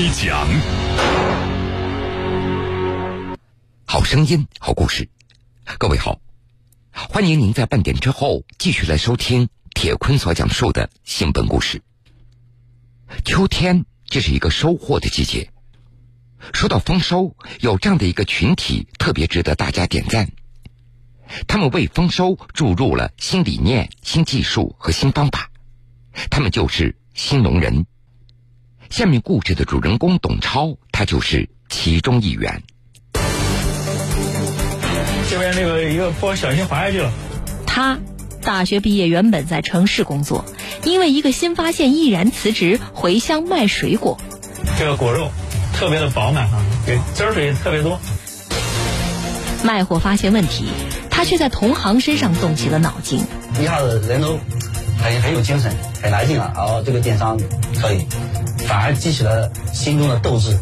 一讲好声音，好故事。各位好，欢迎您在半点之后继续来收听铁坤所讲述的新闻故事。秋天，这是一个收获的季节。说到丰收，有这样的一个群体特别值得大家点赞。他们为丰收注入了新理念、新技术和新方法。他们就是新农人。下面故事的主人公董超，他就是其中一员。这边那个一个坡小心滑下去了。他大学毕业，原本在城市工作，因为一个新发现，毅然辞职回乡卖水果。这个果肉特别的饱满啊，对，汁儿水特别多。卖货发现问题，他却在同行身上动起了脑筋。一下子人都很很有精神，很来劲了。然后这个电商可以，反而激起了心中的斗志。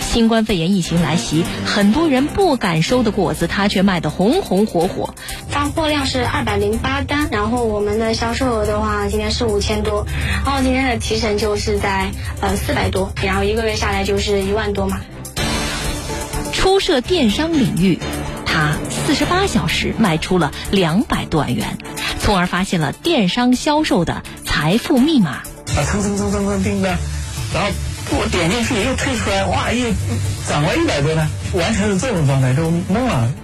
新冠肺炎疫情来袭，很多人不敢收的果子，他却卖得红红火火。发货量是二百零八单，然后我们的销售额的话，今天是五千多，然后今天的提成就是在呃四百多，然后一个月下来就是一万多嘛。初涉电商领域，他四十八小时卖出了两百多万元，从而发现了电商销售的财富密码。啊，蹭蹭蹭蹭蹭订单，然后我点进去又退出来，哇，又涨了一百多单，完全是这种状态，就懵了。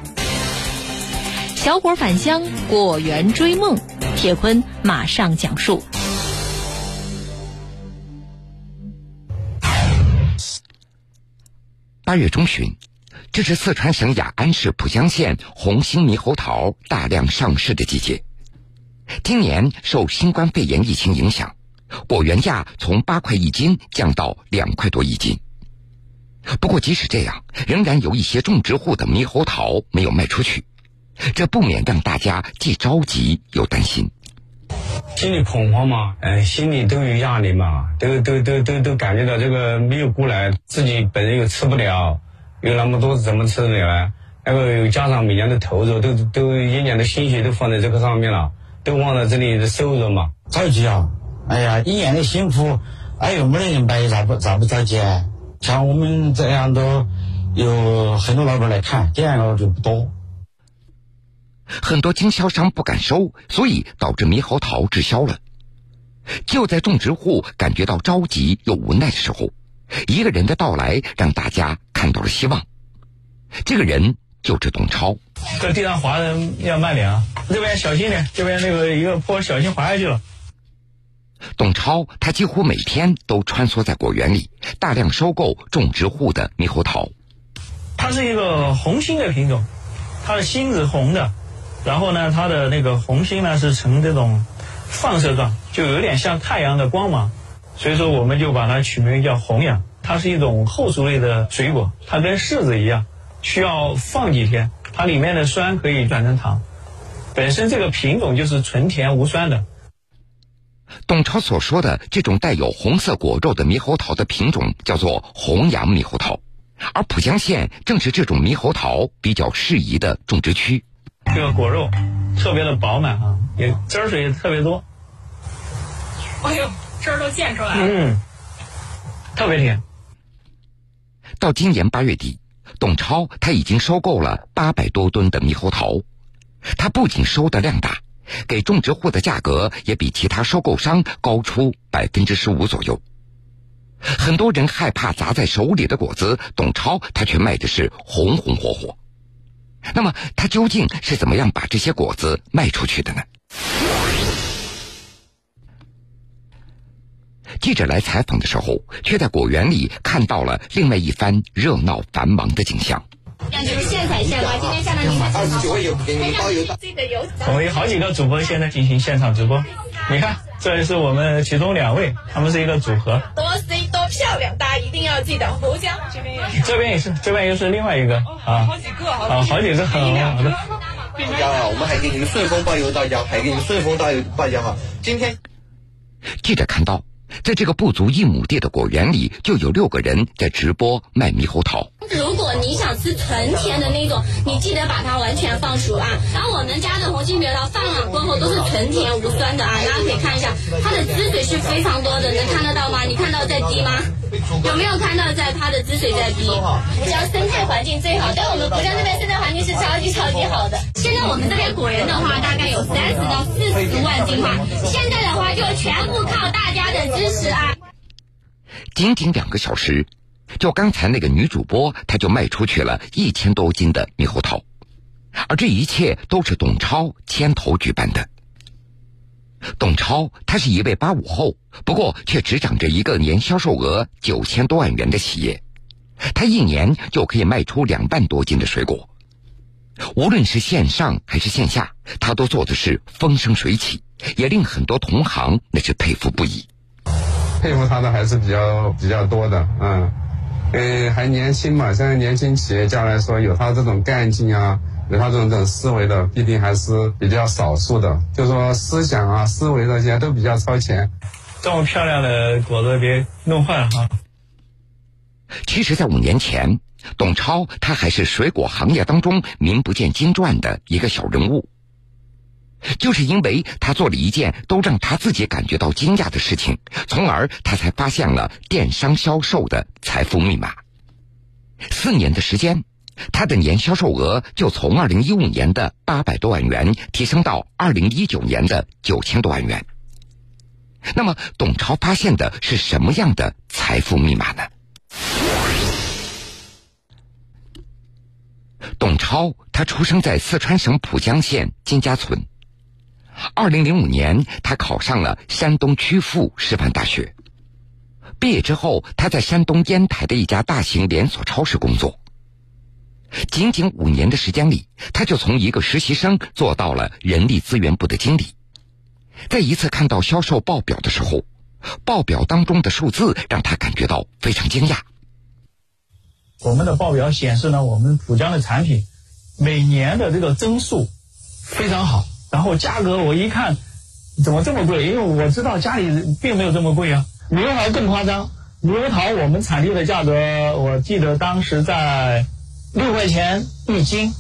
小伙返乡，果园追梦，铁坤马上讲述。八月中旬，这是四川省雅安市蒲江县红星猕猴桃大量上市的季节。今年受新冠肺炎疫情影响，果园价从八块一斤降到两块多一斤。不过，即使这样，仍然有一些种植户的猕猴桃没有卖出去，这不免让大家既着急又担心。心里恐慌嘛，哎，心里都有压力嘛，都都都都都感觉到这个没有过来，自己本人又吃不了，有那么多怎么吃得了呢？那个又加上每年的投入，都都一年的心血都放在这个上面了，都忘了这里的收入嘛，着急啊！哎呀，一年的辛苦，哎呦，没得人买，咋不咋不着急？像我们这样都有很多老板来看，点个就不多。很多经销商不敢收，所以导致猕猴桃滞销了。就在种植户感觉到着急又无奈的时候，一个人的到来让大家看到了希望。这个人就是董超。这地上滑的要慢点啊，这边小心点，这边那个一个坡小心滑下去了。董超他几乎每天都穿梭在果园里，大量收购种植户的猕猴桃。它是一个红心的品种，它的心是红的。然后呢，它的那个红心呢是呈这种放射状，就有点像太阳的光芒，所以说我们就把它取名叫红杨。它是一种后熟类的水果，它跟柿子一样，需要放几天，它里面的酸可以转成糖。本身这个品种就是纯甜无酸的。董超所说的这种带有红色果肉的猕猴桃的品种叫做红杨猕猴桃，而浦江县正是这种猕猴桃比较适宜的种植区。这个果肉特别的饱满啊，也汁儿水也特别多。哎呦，汁儿都溅出来了。嗯，特别甜。到今年八月底，董超他已经收购了八百多吨的猕猴桃。他不仅收的量大，给种植户的价格也比其他收购商高出百分之十五左右。很多人害怕砸在手里的果子，董超他却卖的是红红火火。那么他究竟是怎么样把这些果子卖出去的呢？记者来采访的时候，却在果园里看到了另外一番热闹繁忙的景象。让你们现采现挖，今天下到您的二十九有给你包邮的。我们有好几个主播现在进行现场直播，你看，这里是我们其中两位，他们是一个组合。多 C 多漂亮，大家一定要记得。胡江这边也是，这边也是，这边又是另外一个啊，好几个，啊，好几个，好的。大家好，我们还给你们顺丰包邮到家，还给你们顺丰到邮到家哈。今天，记者看到在这个不足一亩地的果园里，就有六个人在直播卖猕猴桃。如果你想吃纯甜的那种，你记得把它完全放熟啊。然后我们家的红心猕猴桃放了过后都是纯甜无酸的啊，大家可以看一下，它的汁水是非常多的，能看得到吗？你看到在滴吗？有没有看到在它的汁水在滴？福江生态环境最好，在我们福江这边生态环境是超级超级好的。现在我们这边果园的话，大概有三十到四十万斤吧，现在的话就全部靠大家的支持啊。仅仅两个小时，就刚才那个女主播，她就卖出去了一千多斤的猕猴桃，而这一切都是董超牵头举办的。董超他是一位八五后，不过却执掌着一个年销售额九千多万元的企业，他一年就可以卖出两万多斤的水果，无论是线上还是线下，他都做的是风生水起，也令很多同行那是佩服不已。佩服他的还是比较比较多的，嗯，呃，还年轻嘛，现在年轻企业家来说，有他这种干劲啊，有他这种这种思维的，必定还是比较少数的。就说思想啊、思维这些都比较超前。这么漂亮的果子别弄坏了哈。其实，在五年前，董超他还是水果行业当中名不见经传的一个小人物。就是因为他做了一件都让他自己感觉到惊讶的事情，从而他才发现了电商销售的财富密码。四年的时间，他的年销售额就从二零一五年的八百多万元提升到二零一九年的九千多万元。那么，董超发现的是什么样的财富密码呢？董超他出生在四川省蒲江县金家村。二零零五年，他考上了山东曲阜师范大学。毕业之后，他在山东烟台的一家大型连锁超市工作。仅仅五年的时间里，他就从一个实习生做到了人力资源部的经理。在一次看到销售报表的时候，报表当中的数字让他感觉到非常惊讶。我们的报表显示呢，我们浦江的产品每年的这个增速非常好。然后价格我一看，怎么这么贵？因为我知道家里并没有这么贵啊。猕猴桃更夸张，猕猴桃我们产地的价格，我记得当时在六块钱一斤，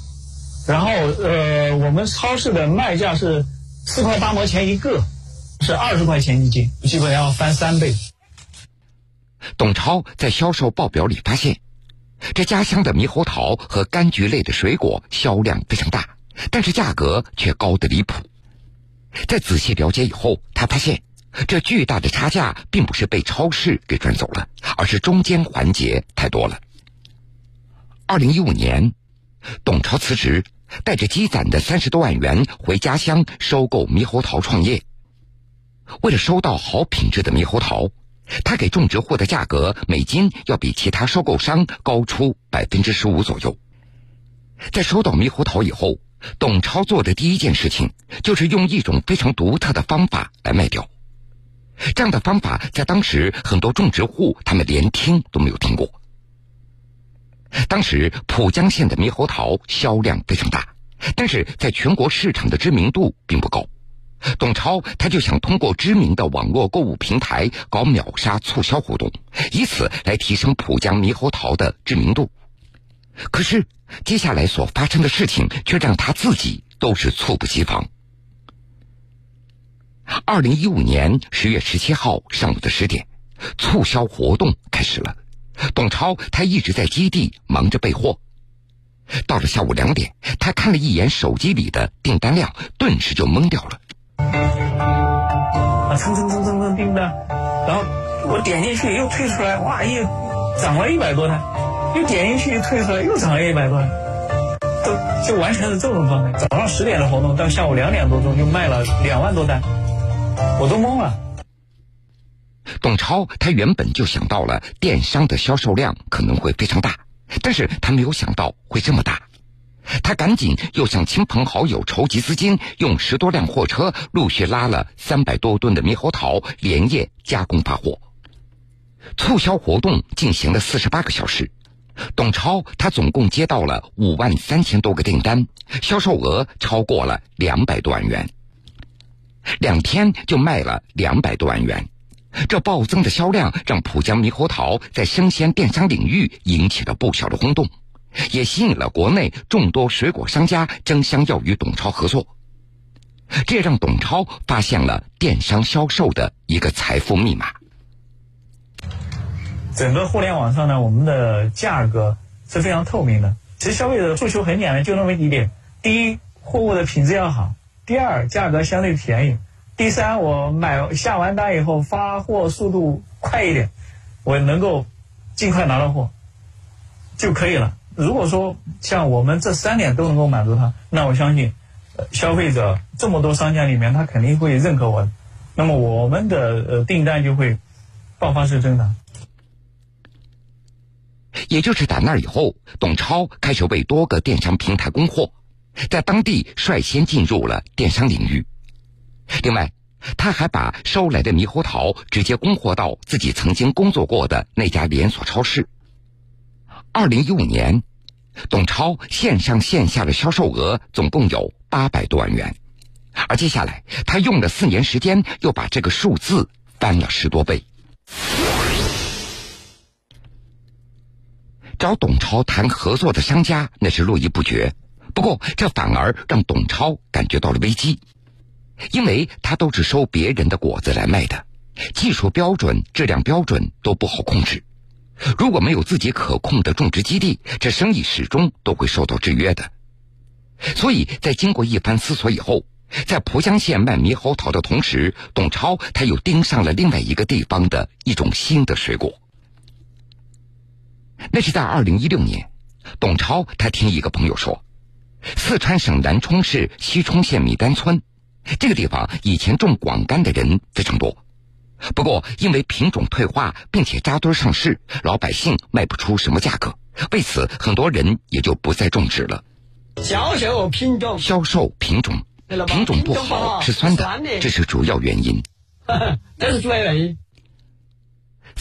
然后呃，我们超市的卖价是四块八毛钱一个，是二十块钱一斤，基本要翻三倍。董超在销售报表里发现，这家乡的猕猴桃和柑橘类的水果销量非常大。但是价格却高得离谱。在仔细了解以后，他发现这巨大的差价并不是被超市给赚走了，而是中间环节太多了。二零一五年，董超辞职，带着积攒的三十多万元回家乡收购猕猴桃创业。为了收到好品质的猕猴桃，他给种植户的价格每斤要比其他收购商高出百分之十五左右。在收到猕猴桃以后，董超做的第一件事情，就是用一种非常独特的方法来卖掉。这样的方法在当时很多种植户他们连听都没有听过。当时浦江县的猕猴桃销量非常大，但是在全国市场的知名度并不高。董超他就想通过知名的网络购物平台搞秒杀促销活动，以此来提升浦江猕猴桃的知名度。可是。接下来所发生的事情，却让他自己都是猝不及防。二零一五年十月十七号上午的十点，促销活动开始了。董超他一直在基地忙着备货。到了下午两点，他看了一眼手机里的订单量，顿时就懵掉了。啊，蹭蹭蹭蹭蹭订单，然后我点进去又退出来，哇，又涨了一百多单。又点进去，退出来，又涨了一百多，都就完全是这种状态。早上十点的活动，到下午两点多钟就卖了两万多单，我都懵了。董超他原本就想到了电商的销售量可能会非常大，但是他没有想到会这么大。他赶紧又向亲朋好友筹集资金，用十多辆货车陆续拉了三百多吨的猕猴桃，连夜加工发货。促销活动进行了四十八个小时。董超他总共接到了五万三千多个订单，销售额超过了两百多万元，两天就卖了两百多万元。这暴增的销量让浦江猕猴桃在生鲜电商领域引起了不小的轰动，也吸引了国内众多水果商家争相要与董超合作。这让董超发现了电商销售的一个财富密码。整个互联网上呢，我们的价格是非常透明的。其实消费者诉求很简单，就那么几点：第一，货物的品质要好；第二，价格相对便宜；第三，我买下完单以后发货速度快一点，我能够尽快拿到货就可以了。如果说像我们这三点都能够满足他，那我相信。消费者这么多商家里面，他肯定会认可我的，那么我们的呃订单就会爆发式增长。也就是打那以后，董超开始为多个电商平台供货，在当地率先进入了电商领域。另外，他还把收来的猕猴桃直接供货到自己曾经工作过的那家连锁超市。二零一五年。董超线上线下的销售额总共有八百多万元，而接下来他用了四年时间，又把这个数字翻了十多倍。找董超谈合作的商家那是络绎不绝，不过这反而让董超感觉到了危机，因为他都是收别人的果子来卖的，技术标准、质量标准都不好控制。如果没有自己可控的种植基地，这生意始终都会受到制约的。所以在经过一番思索以后，在蒲江县卖猕猴桃的同时，董超他又盯上了另外一个地方的一种新的水果。那是在二零一六年，董超他听一个朋友说，四川省南充市西充县米丹村这个地方以前种广柑的人非常多。不过，因为品种退化，并且扎堆上市，老百姓卖不出什么价格，为此很多人也就不再种植了。销售品种，销售品种，品种不好是酸的，这是主要原因。这是主要原因。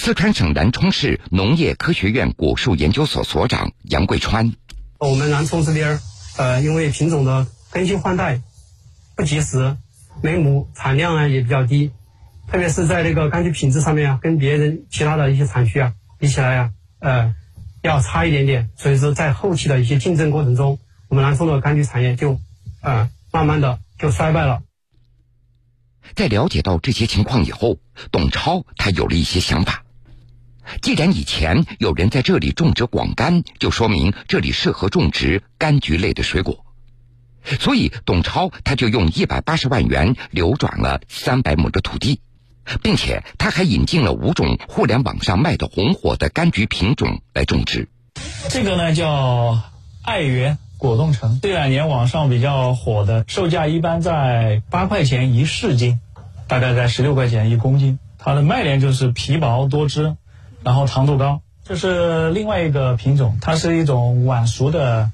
四川省南充市农业科学院果树研究所所长杨桂川：我们南充这边，呃，因为品种的更新换代不及时，每亩产量啊也比较低。特别是在这个柑橘品质上面啊，跟别人其他的一些产区啊比起来啊，呃，要差一点点。所以说，在后期的一些竞争过程中，我们南充的柑橘产业就，呃，慢慢的就衰败了。在了解到这些情况以后，董超他有了一些想法。既然以前有人在这里种植广柑，就说明这里适合种植柑橘类的水果。所以，董超他就用一百八十万元流转了三百亩的土地。并且他还引进了五种互联网上卖的红火的柑橘品种来种植。这个呢叫爱媛果冻橙，这两年网上比较火的，售价一般在八块钱一市斤，大概在十六块钱一公斤。它的卖点就是皮薄多汁，然后糖度高。这是另外一个品种，它是一种晚熟的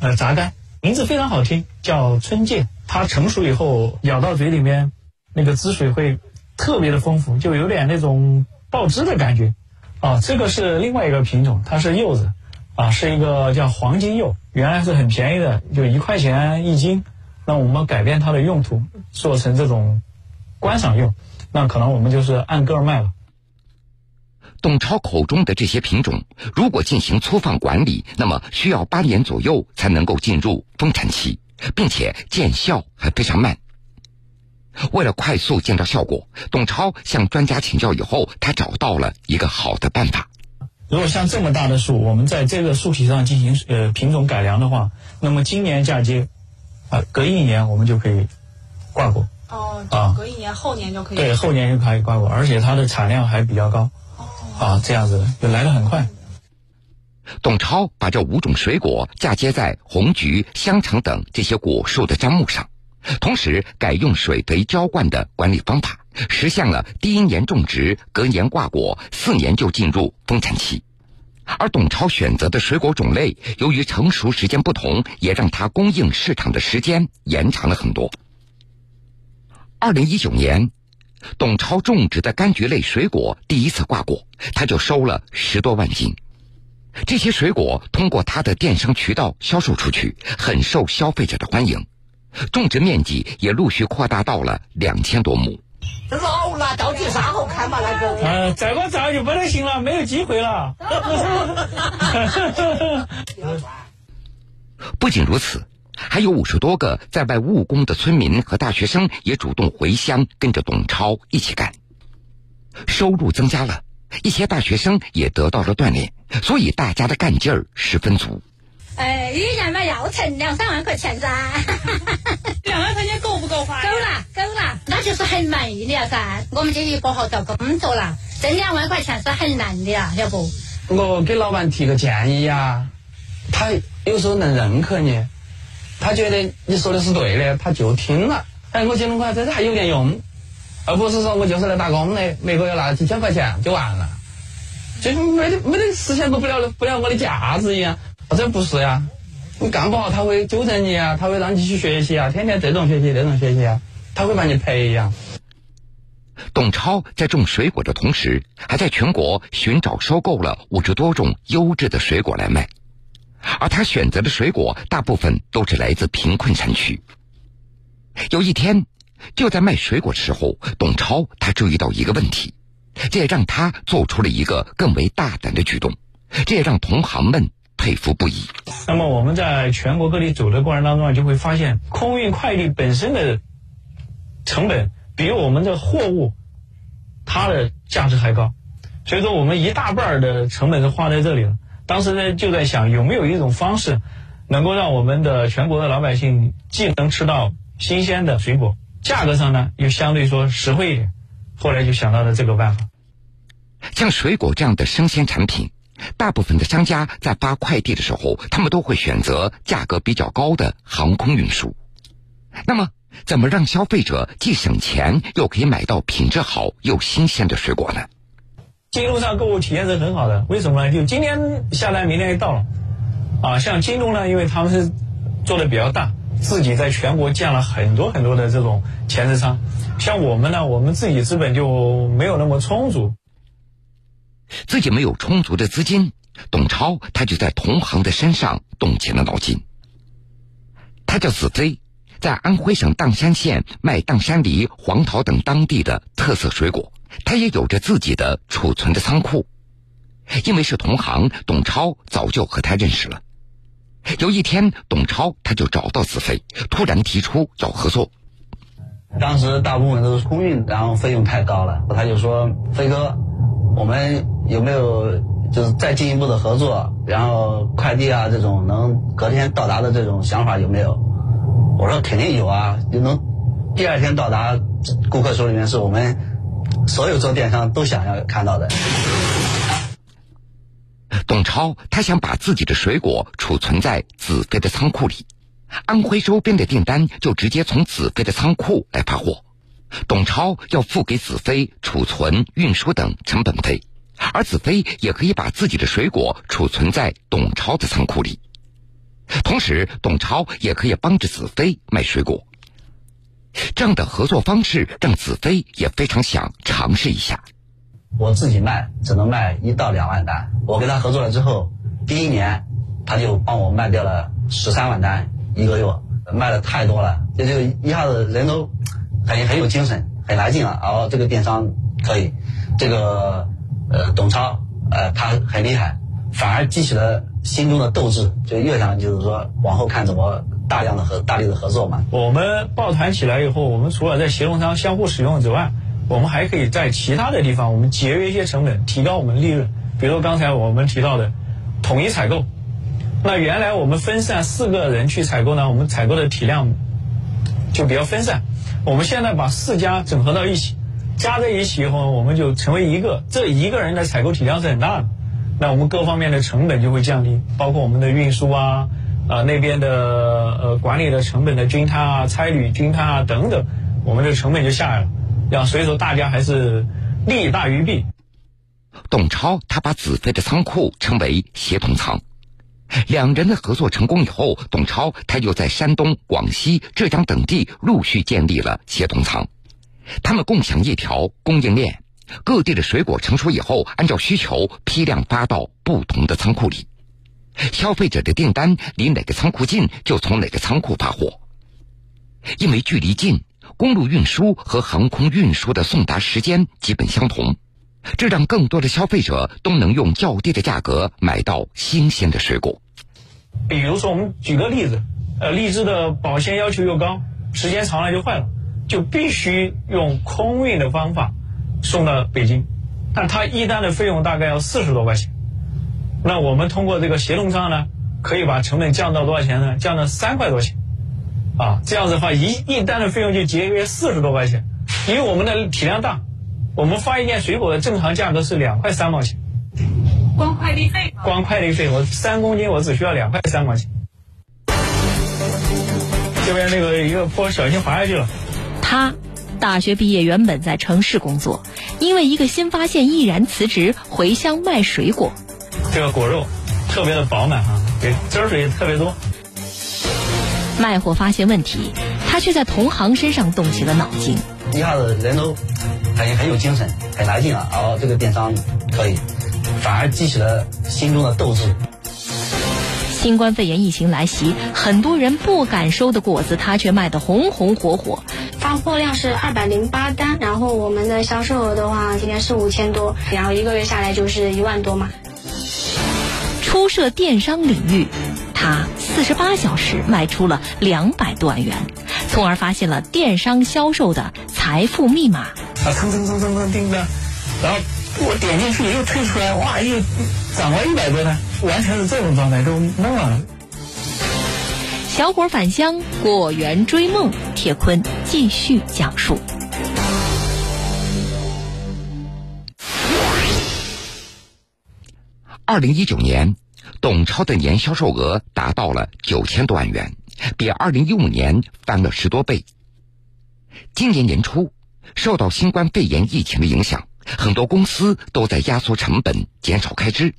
呃杂柑，名字非常好听，叫春见。它成熟以后咬到嘴里面，那个汁水会。特别的丰富，就有点那种爆汁的感觉，啊，这个是另外一个品种，它是柚子，啊，是一个叫黄金柚，原来是很便宜的，就一块钱一斤，那我们改变它的用途，做成这种观赏用，那可能我们就是按个卖了。董超口中的这些品种，如果进行粗放管理，那么需要八年左右才能够进入丰产期，并且见效还非常慢。为了快速见到效果，董超向专家请教以后，他找到了一个好的办法。如果像这么大的树，我们在这个树体上进行呃品种改良的话，那么今年嫁接，啊，隔一年我们就可以挂果。哦，啊，隔一年后年就可以。对，后年就可以挂果，而且它的产量还比较高。啊，这样子就来的很快。董超把这五种水果嫁接在红橘、香橙等这些果树的砧木上。同时改用水肥浇灌的管理方法，实现了第一年种植，隔年挂果，四年就进入丰产期。而董超选择的水果种类，由于成熟时间不同，也让它供应市场的时间延长了很多。二零一九年，董超种植的柑橘类水果第一次挂果，他就收了十多万斤。这些水果通过他的电商渠道销售出去，很受消费者的欢迎。种植面积也陆续扩大到了两千多亩。老了，到底啥好看嘛？那个。呃，再过这就不能行了，没有机会了。不仅如此，还有五十多个在外务工的村民和大学生也主动回乡，跟着董超一起干。收入增加了，一些大学生也得到了锻炼，所以大家的干劲儿十分足。哎，一年嘛要存两三万块钱噻，两万块钱够不够花？够了，够了，那就是很满意了噻。我们这一不好找工作了，挣两万块钱是很难的啊，要不？我给老板提个建议呀，他有时候能认可你，他觉得你说的是对的，他就听了。哎，我几万块在这还有点用，而不是说我就是来打工的，每个月拿几千块钱就完了，就没得没得实现过不了不了我的价值一样。这不是呀，你干不好他会纠正你啊，他会让你去学习啊，天天这种学习那种学习啊，他会把你培养。董超在种水果的同时，还在全国寻找收购了五十多种优质的水果来卖，而他选择的水果大部分都是来自贫困山区。有一天，就在卖水果的时候，董超他注意到一个问题，这也让他做出了一个更为大胆的举动，这也让同行们佩服不已。那么我们在全国各地走的过程当中啊，就会发现空运快递本身的成本比我们的货物它的价值还高，所以说我们一大半的成本是花在这里了。当时呢就在想有没有一种方式，能够让我们的全国的老百姓既能吃到新鲜的水果，价格上呢又相对说实惠一点。后来就想到了这个办法。像水果这样的生鲜产品，大部分的商家在发快递的时候，他们都会选择价格比较高的航空运输。那么，怎么让消费者既省钱又可以买到品质好又新鲜的水果呢？京东上购物体验是很好的，为什么呢？就今天下单，明天就到了。啊，像京东呢，因为他们是做的比较大，自己在全国建了很多很多的这种前置仓。像我们呢，我们自己资本就没有那么充足，自己没有充足的资金，董超他就在同行的身上动起了脑筋。他叫子飞，在安徽省砀山县卖砀山梨、黄桃等当地的特色水果。他也有着自己的储存的仓库。因为是同行，董超早就和他认识了。有一天，董超他就找到子飞，突然提出要合作。当时大部分都是空运，然后费用太高了，他就说：“飞哥，我们有没有就是再进一步的合作？然后快递啊这种能隔天到达的这种想法有没有？”我说：“肯定有啊，就能第二天到达顾客手里面，是我们所有做电商都想要看到的。”董超他想把自己的水果储存在子飞的仓库里，安徽周边的订单就直接从子飞的仓库来发货。董超要付给子飞储存、运输等成本费，而子飞也可以把自己的水果储存在董超的仓库里。同时，董超也可以帮着子飞卖水果。这样的合作方式让子飞也非常想尝试一下。我自己卖只能卖一到两万单，我跟他合作了之后，第一年他就帮我卖掉了十三万单一个月，卖的太多了，这就一下子人都很很有精神，很来劲了。哦，这个电商可以，这个呃董超呃他很厉害，反而激起了心中的斗志，就越想就是说往后看怎么大量的和大力的合作嘛。我们抱团起来以后，我们除了在协同商相互使用之外，我们还可以在其他的地方，我们节约一些成本，提高我们利润。比如刚才我们提到的统一采购，那原来我们分散四个人去采购呢，我们采购的体量就比较分散。我们现在把四家整合到一起，加在一起以后，我们就成为一个。这一个人的采购体量是很大的，那我们各方面的成本就会降低，包括我们的运输啊，啊那边的呃管理的成本的均摊啊、差旅均摊啊等等，我们的成本就下来了。要所以说，大家还是利大于弊。董超他把子飞的仓库称为协同仓，两人的合作成功以后，董超他又在山东、广西、浙江等地陆续建立了协同仓，他们共享一条供应链，各地的水果成熟以后，按照需求批量发到不同的仓库里，消费者的订单离哪个仓库近，就从哪个仓库发货，因为距离近。公路运输和航空运输的送达时间基本相同，这让更多的消费者都能用较低的价格买到新鲜的水果。比如说，我们举个例子，呃，荔枝的保鲜要求又高，时间长了就坏了，就必须用空运的方法送到北京，但他一单的费用大概要四十多块钱。那我们通过这个协同商呢，可以把成本降到多少钱呢？降到三块多钱。啊，这样子的话，一一单的费用就节约四十多块钱，因为我们的体量大，我们发一件水果的正常价格是两块三毛钱。光快递费？光快递费，我三公斤我只需要两块三毛钱。这边那个一个坡，小心滑下去了。他大学毕业，原本在城市工作，因为一个新发现，毅然辞职回乡卖水果。这个果肉特别的饱满啊，对，汁儿水也特别多。卖货发现问题，他却在同行身上动起了脑筋。一下子人都很很有精神，很来劲了。哦，这个电商可以，反而激起了心中的斗志。新冠肺炎疫情来袭，很多人不敢收的果子，他却卖得红红火火。发货量是二百零八单，然后我们的销售额的话，今天是五千多，然后一个月下来就是一万多嘛。初涉电商领域，他四十八小时卖出了两百多万元，从而发现了电商销售的财富密码。啊，蹭蹭蹭蹭蹭叮的，然后我点进去又退出来，哇，又涨了一百多单，完全是这种状态，都懵了。小伙返乡，果园追梦，铁坤继续讲述。二零一九年，董超的年销售额达到了九千多万元，比二零一五年翻了十多倍。今年年初，受到新冠肺炎疫情的影响，很多公司都在压缩成本、减少开支。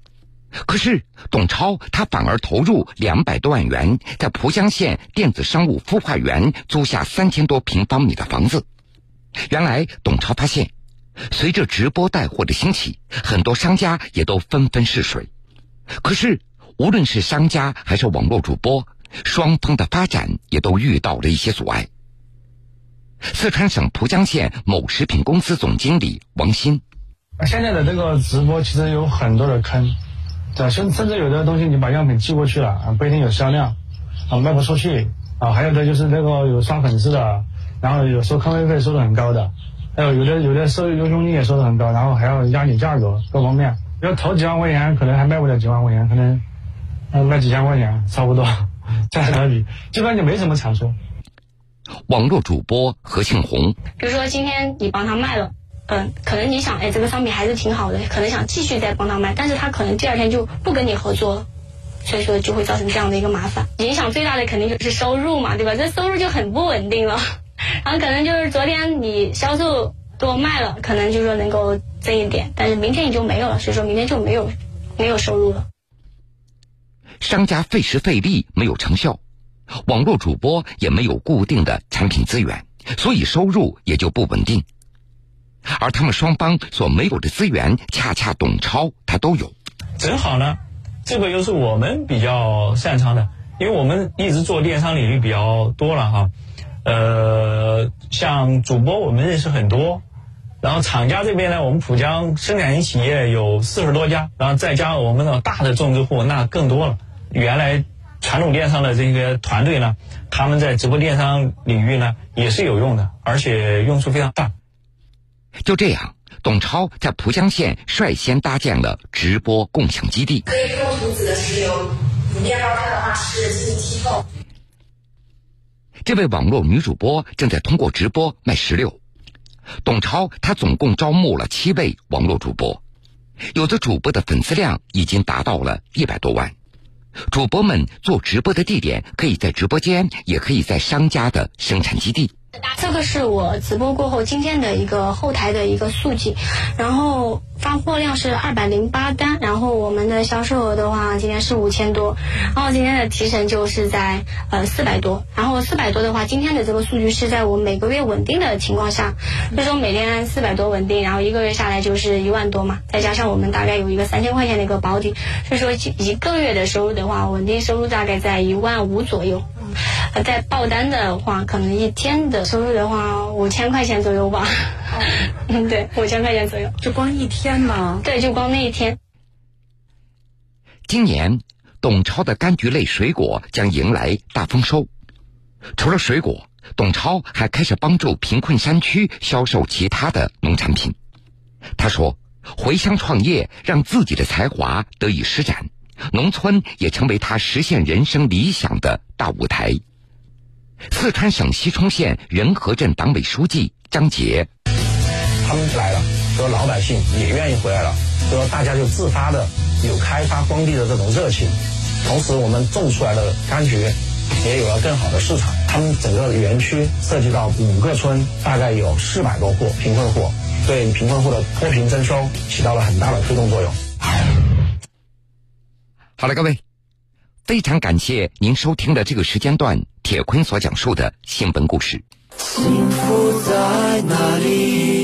可是，董超他反而投入两百多万元，在蒲江县电子商务孵化园租下三千多平方米的房子。原来，董超发现。随着直播带货的兴起，很多商家也都纷纷试水。可是，无论是商家还是网络主播，双方的发展也都遇到了一些阻碍。四川省蒲江县某食品公司总经理王鑫：现在的这个直播其实有很多的坑，甚甚至有的东西你把样品寄过去了啊，不一定有销量，啊卖不出去啊，还有的就是那个有刷粉丝的，然后有收坑位费收的很高的。还有有的有的收优兄弟也收的很高，然后还要压你价格，各方面要投几万块钱，可能还卖不了几万块钱，可能卖几千块钱，差不多价格比，基本上就没什么产出。网络主播何庆红，比如说今天你帮他卖了，嗯，可能你想，哎，这个商品还是挺好的，可能想继续再帮他卖，但是他可能第二天就不跟你合作了，所以说就会造成这样的一个麻烦。影响最大的肯定就是收入嘛，对吧？这收入就很不稳定了。然后可能就是昨天你销售多卖了，可能就说能够挣一点，但是明天你就没有了，所以说明天就没有没有收入了。商家费时费力没有成效，网络主播也没有固定的产品资源，所以收入也就不稳定。而他们双方所没有的资源，恰恰董超他都有。正好呢，这个又是我们比较擅长的，因为我们一直做电商领域比较多了哈。呃，像主播我们认识很多，然后厂家这边呢，我们浦江生产型企业有四十多家，然后再加上我们的大的种植户，那更多了。原来传统电商的这些团队呢，他们在直播电商领域呢也是有用的，而且用处非常大。就这样，董超在蒲江县率先搭建了直播共享基地。可以用竹子的石榴，你面包看的话是进行剔透。这位网络女主播正在通过直播卖石榴。董超他总共招募了七位网络主播，有的主播的粉丝量已经达到了一百多万。主播们做直播的地点可以在直播间，也可以在商家的生产基地。这个是我直播过后今天的一个后台的一个数据，然后发货量是二百零八单，然后我们的销售额的话今天是五千多，然后今天的提成就是在呃四百多，然后四百多的话今天的这个数据是在我每个月稳定的情况下，所以说每天四百多稳定，然后一个月下来就是一万多嘛，再加上我们大概有一个三千块钱的一个保底，所以说一个月的收入的话稳定收入大概在一万五左右。呃在报单的话，可能一天的收入的话五千块钱左右吧。嗯，对，五千块钱左右。就光一天吗？对，就光那一天。今年，董超的柑橘类水果将迎来大丰收。除了水果，董超还开始帮助贫困山区销售其他的农产品。他说：“回乡创业，让自己的才华得以施展，农村也成为他实现人生理想的大舞台。”四川省西充县仁和镇党委书记张杰：“他们来了，说老百姓也愿意回来了，说大家就自发的有开发荒地的这种热情，同时我们种出来的柑橘也有了更好的市场。他们整个园区涉及到五个村，大概有四百多户贫困户。”对贫困户的脱贫增收起到了很大的推动作用。好了，各位，非常感谢您收听的这个时间段铁坤所讲述的新闻故事。幸福在哪里？